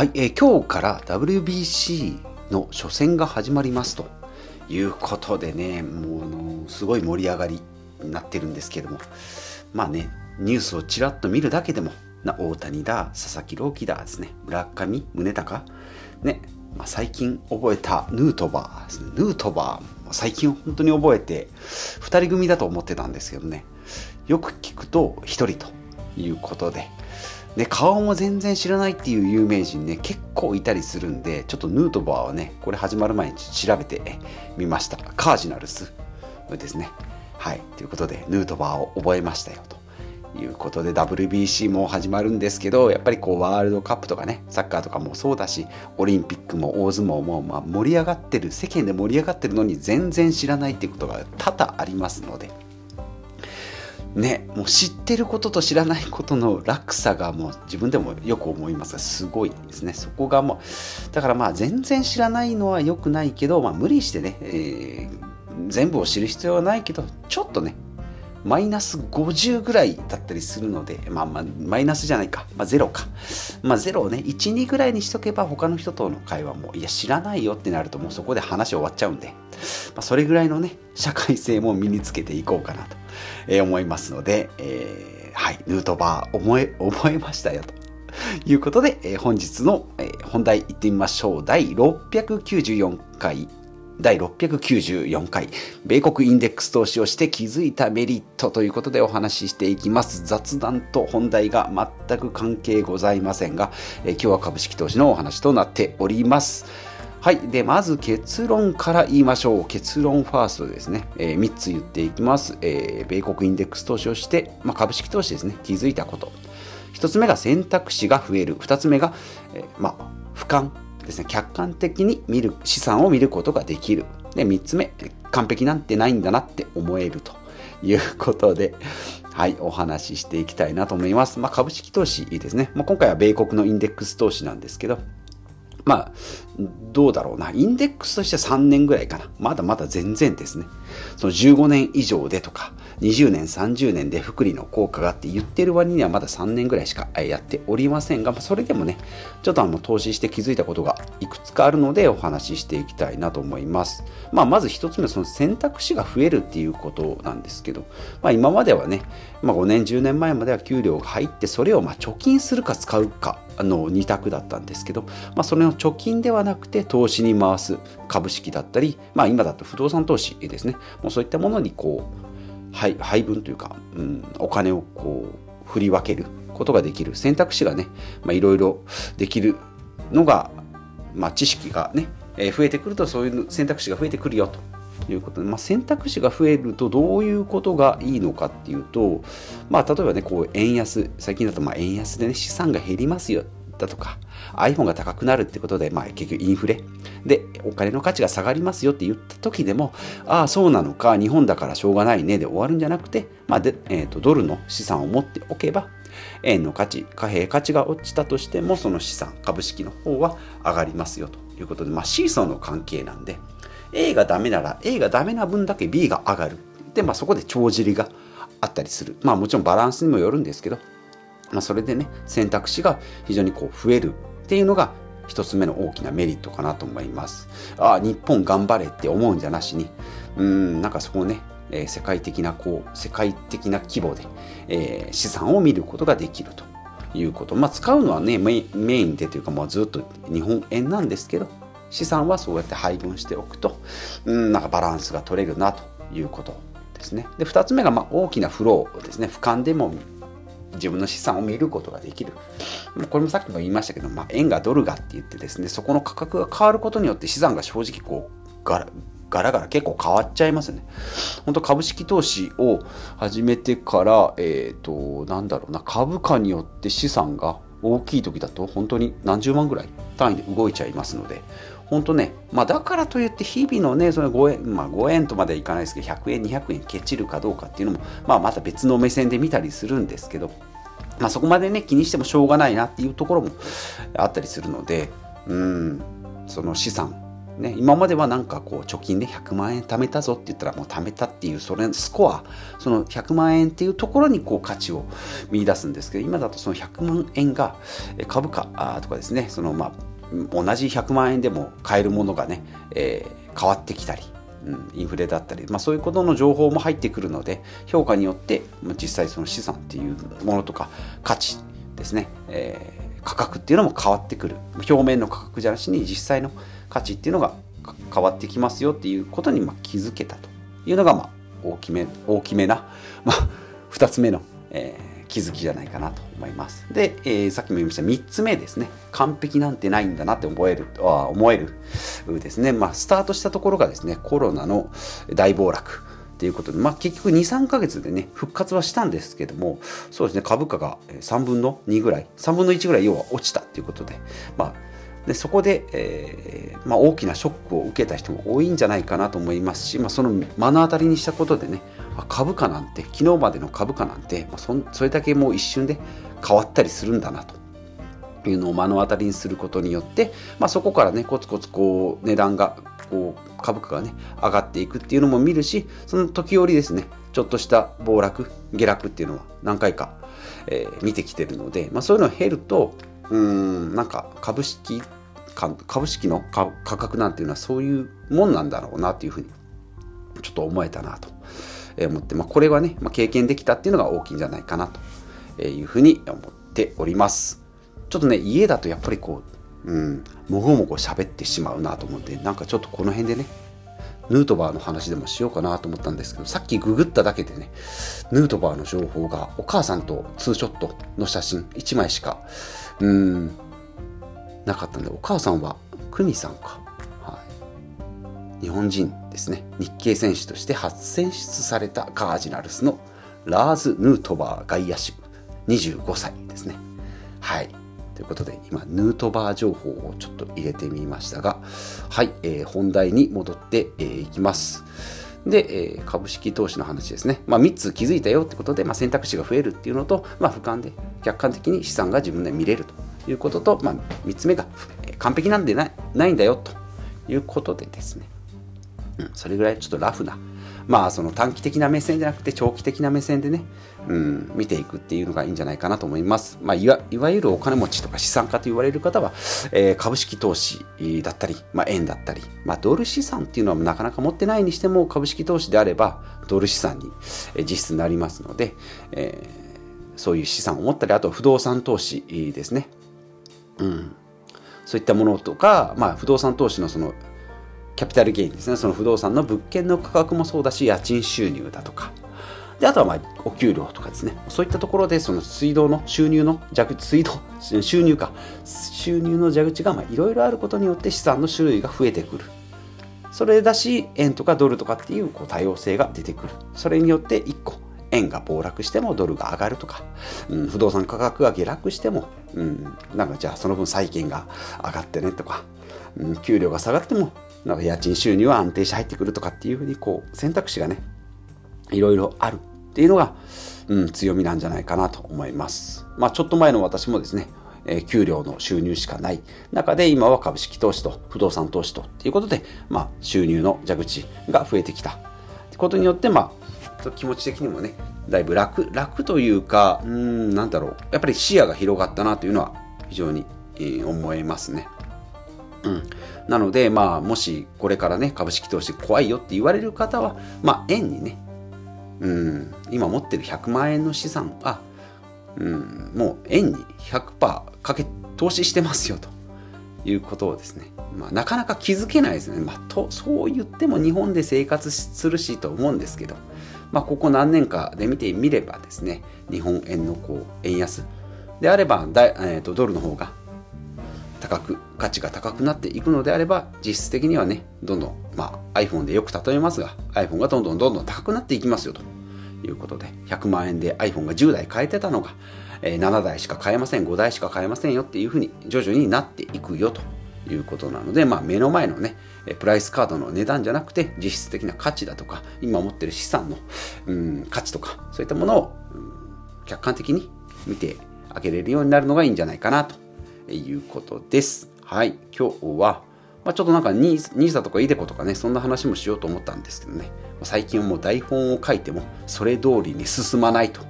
はい、えー、今日から WBC の初戦が始まりますということでね、もうあのすごい盛り上がりになってるんですけども、まあね、ニュースをちらっと見るだけでも、な大谷だ、佐々木朗希だですね、村上宗隆、ね、まあ、最近覚えたヌートバー、ヌートバー、最近本当に覚えて、2人組だと思ってたんですけどね、よく聞くと1人ということで、で顔も全然知らないっていう有名人ね結構いたりするんでちょっとヌートバーはねこれ始まる前に調べてみました。カージナルスですね。はい。ということでヌートバーを覚えましたよということで WBC も始まるんですけどやっぱりこうワールドカップとかねサッカーとかもそうだしオリンピックも大相撲もまあ盛り上がってる世間で盛り上がってるのに全然知らないっていうことが多々ありますのでね、もう知ってることと知らないことの落差がもう自分でもよく思いますがすごいですね。そこがもうだからまあ全然知らないのは良くないけど、まあ、無理してね、えー、全部を知る必要はないけどちょっとねマイナス50ぐらいだったりするので、まあまあ、マイナスじゃないか、まあ、ゼロか。まあ、ゼロをね、1、2ぐらいにしとけば、他の人との会話も、いや、知らないよってなると、もうそこで話終わっちゃうんで、まあ、それぐらいのね、社会性も身につけていこうかなと、えー、思いますので、えー、はい、ヌートバー、覚え、覚えましたよと。いうことで、えー、本日の、えー、本題いってみましょう。第694回第694回、米国インデックス投資をして気づいたメリットということでお話ししていきます。雑談と本題が全く関係ございませんが、え今日は株式投資のお話となっております。はい。で、まず結論から言いましょう。結論ファーストですね。えー、3つ言っていきます。えー、米国インデックス投資をして、まあ、株式投資ですね。気づいたこと。1つ目が選択肢が増える。2つ目が、えー、まあ、俯瞰ですね、客観的に見る、資産を見ることができる。で、3つ目、完璧なんてないんだなって思えるということで、はい、お話ししていきたいなと思います。まあ、株式投資いいですね。まあ、今回は米国のインデックス投資なんですけど、まあ、どうだろうな。インデックスとして3年ぐらいかな。まだまだ全然ですね。その15年以上でとか、20年、30年で福利の効果がって言ってる割にはまだ3年ぐらいしかやっておりませんが、それでもね、ちょっとあの投資して気づいたことがいくつかあるのでお話ししていきたいなと思います。まあ、まず1つ目、その選択肢が増えるっていうことなんですけど、まあ、今まではね、まあ、5年、10年前までは給料が入って、それをま貯金するか使うかの2択だったんですけど、まあ、それの貯金ではなくて投資に回す株式だったり、まあ、今だと不動産投資ですね、もうそういったものにこう、配配分というか、うん、お金をこう振り分けることができる。選択肢がねいろいろできるのが、まあ、知識がね、えー、増えてくるとそういう選択肢が増えてくるよということ。で、まあ、選択肢が増えるとどういうことがいいのかっていうと、まあ、例えばねこう円安最近だとま円安でね資産が減りますよ。だとか iPhone が高くなるってことで、まあ、結局インフレ。でお金の価値が下がりますよって言った時でもああそうなのか日本だからしょうがないねで終わるんじゃなくて、まあでえーと、ドルの資産を持っておけば円の価値貨幣価値が落ちたとしてもその資産株式の方は上がりますよということで、まあ、シーソーの関係なんで A がダメなら A がダメな分だけ B が上がる。で、まあ、そこで帳尻があったりする。まあもちろんバランスにもよるんですけどまあ、それでね選択肢が非常にこう増えるっていうのが一つ目の大きなメリットかなと思います。ああ日本頑張れって思うんじゃなしにうんなんかそこをね、えー、世界的なこう世界的な規模で、えー、資産を見ることができるということ。まあ使うのはねメインでというかもうずっと日本円なんですけど資産はそうやって配分しておくとうんなんかバランスが取れるなということですね。で2つ目がまあ大きなフローですね。俯瞰でも自分の資産を見ることができる。これもさっきも言いましたけど、まあ、円がドルがって言ってですね、そこの価格が変わることによって資産が正直こうガラガラガラ結構変わっちゃいますね。本当株式投資を始めてから、えっ、ー、と、なんだろうな、株価によって資産が大きい時だと本当に何十万ぐらい単位で動いちゃいますので、本当ね、まあ、だからといって日々のね、その5円、まあ、5円とまではいかないですけど、100円、200円ケチるかどうかっていうのも、まあ、また別の目線で見たりするんですけど、まあ、そこまでね、気にしてもしょうがないなっていうところもあったりするので、うん、その資産。ね、今まではなんかこう貯金で100万円貯めたぞって言ったらもう貯めたっていうそれスコアその100万円っていうところにこう価値を見出すんですけど今だとその100万円が株価とかですねそのまあ同じ100万円でも買えるものがね、えー、変わってきたりうん、インフレだったり、まあ、そういうことの情報も入ってくるので評価によって実際その資産っていうものとか価値ですね、えー、価格っていうのも変わってくる。表面の価格じゃなしに実際の価値っていうのが変わってきますよっていうことにま気づけたというのがま大きめ大きめな、まあ、2つ目の、えー、気づきじゃないかなと思います。で、えー、さっきも言いました3つ目ですね完璧なんてないんだなって思えるあ思えるですね、まあ、スタートしたところがですねコロナの大暴落ということで、まあ、結局2、3ヶ月でね、復活はしたんですけども、そうですね、株価が3分の2ぐらい、3分の1ぐらい要は落ちたということで、まあ、でそこで、えーまあ、大きなショックを受けた人も多いんじゃないかなと思いますし、まあ、その目の当たりにしたことでね株価なんて昨日までの株価なんて、まあ、そそれだけもう一瞬で変わったりするんだなと。いうのを目の当たりにすることによって、まあ、そこからねコツコツこう値段がこう株価がね上がっていくっていうのも見るしその時折ですねちょっとした暴落下落っていうのは何回か、えー、見てきてるので、まあ、そういうのを減るとうんなんか株式株式の価格なんていうのはそういうもんなんだろうなというふうにちょっと思えたなと思って、まあ、これはね、まあ、経験できたっていうのが大きいんじゃないかなというふうに思っております。ちょっとね家だとやっぱりこう、うん、もごもご喋ってしまうなと思ってなんかちょっとこの辺でねヌートバーの話でもしようかなと思ったんですけどさっきググっただけでねヌートバーの情報がお母さんとツーショットの写真1枚しかうんなかったんでお母さんは久美さんか、はい、日本人ですね。日系選手として初選出されたカージナルスのラーズ・ヌートバー外野手。25歳ですね。はい。ということで今ヌートバー情報をちょっと入れてみましたがはい、えー、本題に戻って、えー、きますで、えー、株式投資の話ですね。まあ、3つ気づいたよってことで、まあ、選択肢が増えるっていうのと、まあ、俯瞰で客観的に資産が自分で見れるということと、まあ、3つ目が完璧なんでないないんだよということでですね、うん、それぐらいちょっとラフなまあその短期的な目線じゃなくて長期的な目線でね、うん、見ていくっていうのがいいんじゃないかなと思います。まあ、いわいわゆるお金持ちとか資産家と言われる方は、えー、株式投資だったり、まあ、円だったり、まあ、ドル資産っていうのはなかなか持ってないにしても株式投資であればドル資産に実質になりますので、えー、そういう資産を持ったりあと不動産投資ですね。うん、そういったものとか、まあ、不動産投資のそのキャピタルゲインですね。その不動産の物件の価格もそうだし家賃収入だとか。であとはまあお給料とかですね。そういったところでその水道の収入の蛇口水道収入か。収入の蛇口がいろいろあることによって資産の種類が増えてくる。それだし円とかドルとかっていうこう多様性が出てくる。それによって1個円が暴落してもドルが上がるとか、うん、不動産価格が下落しても、うん、なんかじゃあその分債券が上がってねとか、うん、給料が下がってもなんか家賃収入は安定して入ってくるとかっていうふうにこう選択肢がねいろいろあるっていうのが、うん、強みなんじゃないかなと思います。まあちょっと前の私もですねえ給料の収入しかない中で今は株式投資と不動産投資とっていうことで、まあ、収入の蛇口が増えてきたてことによって、まあ、気持ち的にもねだいぶ楽楽というかうんなんだろうやっぱり視野が広がったなというのは非常に、えー、思いますね。うん、なので、まあ、もしこれからね株式投資怖いよって言われる方は、まあ、円にねうん今持ってる100万円の資産は、うん、もう円に100%かけ投資してますよということをですね、まあ、なかなか気づけないですね、まあ、とそう言っても日本で生活するしと思うんですけど、まあ、ここ何年かで見てみればですね日本円のこう円安であればだ、えーと、ドルの方が高く価値が高くなっていくのであれば実質的にはねどんどん、まあ、iPhone でよく例えますが iPhone がどんどんどんどん高くなっていきますよと。いうことで100万円で iPhone が10台買えてたのが、えー、7台しか買えません5台しか買えませんよっていうふうに徐々になっていくよと。いうことなので、まあ、目の前のねプライスカードの値段じゃなくて実質的な価値だとか今持ってる資産の、うん、価値とかそういったものを、うん、客観的に見てあげれるようになるのがいいんじゃないかなと。いうことです。はい、今日は、まあ、ちょっとなんか NISA とか iDeCo とかねそんな話もしようと思ったんですけどね。最近はもう台本を書いてもそれ通りに進まないと、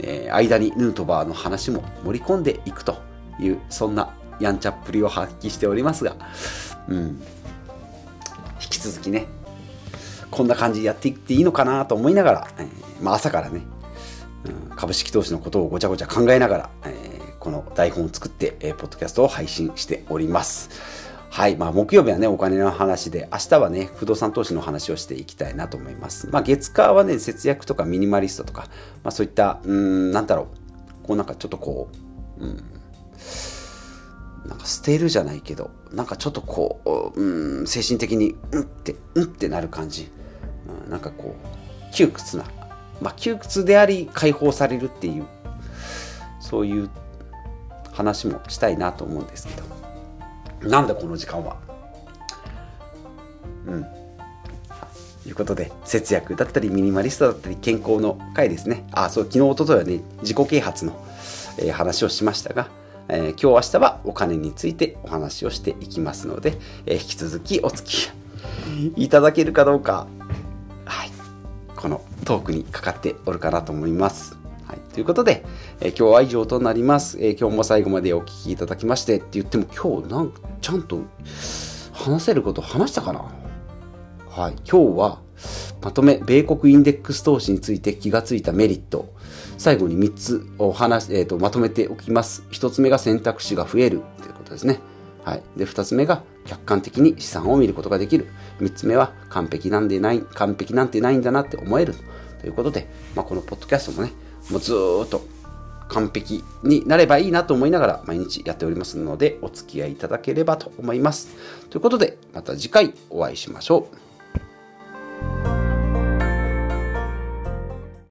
えー、間にヌートバーの話も盛り込んでいくというそんなやんちゃっぷりを発揮しておりますが、うん、引き続きねこんな感じでやっていっていいのかなと思いながら、えー、まあ、朝からね、うん、株式投資のことをごちゃごちゃ考えながら、え、この台本を作って、えー、ポッドキャストを配信しております。はい。まあ、木曜日はね、お金の話で、明日はね、不動産投資の話をしていきたいなと思います。まあ、月火はね、節約とかミニマリストとか、まあ、そういった、うん、なんだろう、こうなんかちょっとこう、うん、なんか捨てるじゃないけど、なんかちょっとこう、うん、精神的に、うんって、うんってなる感じ。うん、なんかこう、窮屈な、まあ、窮屈であり、解放されるっていう、そういう話もしたいなと思うんですけど。なんだこの時間は。うん。ということで、節約だったり、ミニマリストだったり、健康の回ですね。あ、そう、昨日、おとといはね、自己啓発の、えー、話をしましたが、えー、今日、明日はお金についてお話をしていきますので、えー、引き続きお付き合いいただけるかどうか、はい、このトークにかかっておるかなと思います。はい、ということで、えー、今日は以上となります、えー、今日も最後までお聴きいただきましてって言っても今日なんちゃんと話せること話したかな？はい、今日はまとめ、米国インデックス投資について気がついたメリット。最後に3つお話、えーと、まとめておきます。1つ目が選択肢が増えるということですね。はい。で、2つ目が客観的に資産を見ることができる。3つ目は完璧なんでない、完璧なんてないんだなって思える。ということで、まあ、このポッドキャストもね、もうずっと完璧になればいいなと思いながら毎日やっておりますのでお付き合いいただければと思います。ということでまた次回お会いしましょう。